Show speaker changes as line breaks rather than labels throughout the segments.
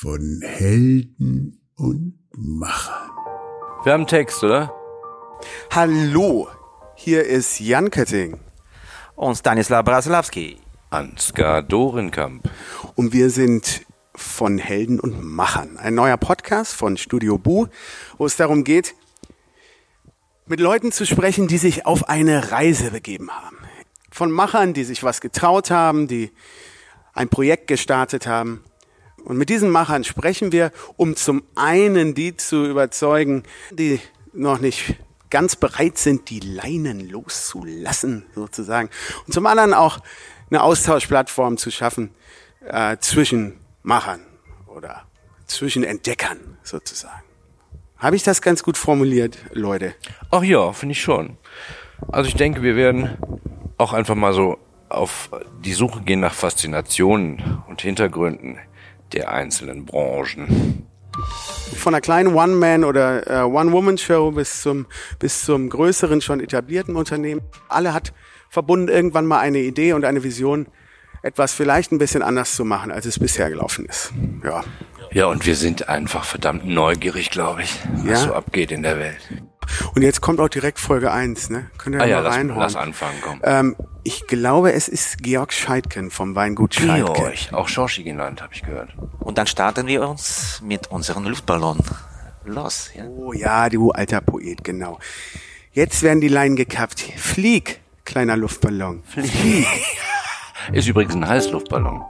von Helden und Machern.
Wir haben Text, oder?
Hallo, hier ist Jan Kötting.
Und Stanislav Brasilawski.
Ansgar Dorenkamp.
Und wir sind von Helden und Machern. Ein neuer Podcast von Studio Bu, wo es darum geht, mit Leuten zu sprechen, die sich auf eine Reise begeben haben. Von Machern, die sich was getraut haben, die ein Projekt gestartet haben. Und mit diesen Machern sprechen wir, um zum einen die zu überzeugen, die noch nicht ganz bereit sind, die Leinen loszulassen, sozusagen. Und zum anderen auch eine Austauschplattform zu schaffen äh, zwischen Machern oder zwischen Entdeckern, sozusagen. Habe ich das ganz gut formuliert, Leute?
Ach ja, finde ich schon. Also ich denke, wir werden auch einfach mal so auf die Suche gehen nach Faszinationen und Hintergründen der einzelnen Branchen.
Von einer kleinen One-Man- oder äh, One-Woman-Show bis zum, bis zum größeren, schon etablierten Unternehmen. Alle hat verbunden irgendwann mal eine Idee und eine Vision, etwas vielleicht ein bisschen anders zu machen, als es bisher gelaufen ist. Ja.
Ja, und wir sind einfach verdammt neugierig, glaube ich, was
Ja?
so abgeht in der Welt.
Und jetzt kommt auch direkt Folge 1, ne? Könnt ihr
Ah ja,
mal
lass,
reinhauen?
lass anfangen, komm.
Ähm, ich glaube, es ist Georg Scheidken vom Weingut Scheidken.
Georg, auch Schorschi genannt, habe ich gehört.
Und dann starten wir uns mit unserem Luftballon los. Ja?
Oh ja, du alter Poet, genau. Jetzt werden die Leinen gekappt. Flieg, kleiner Luftballon. Flieg.
ist übrigens ein Heißluftballon.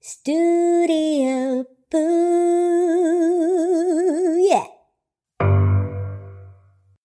Studio.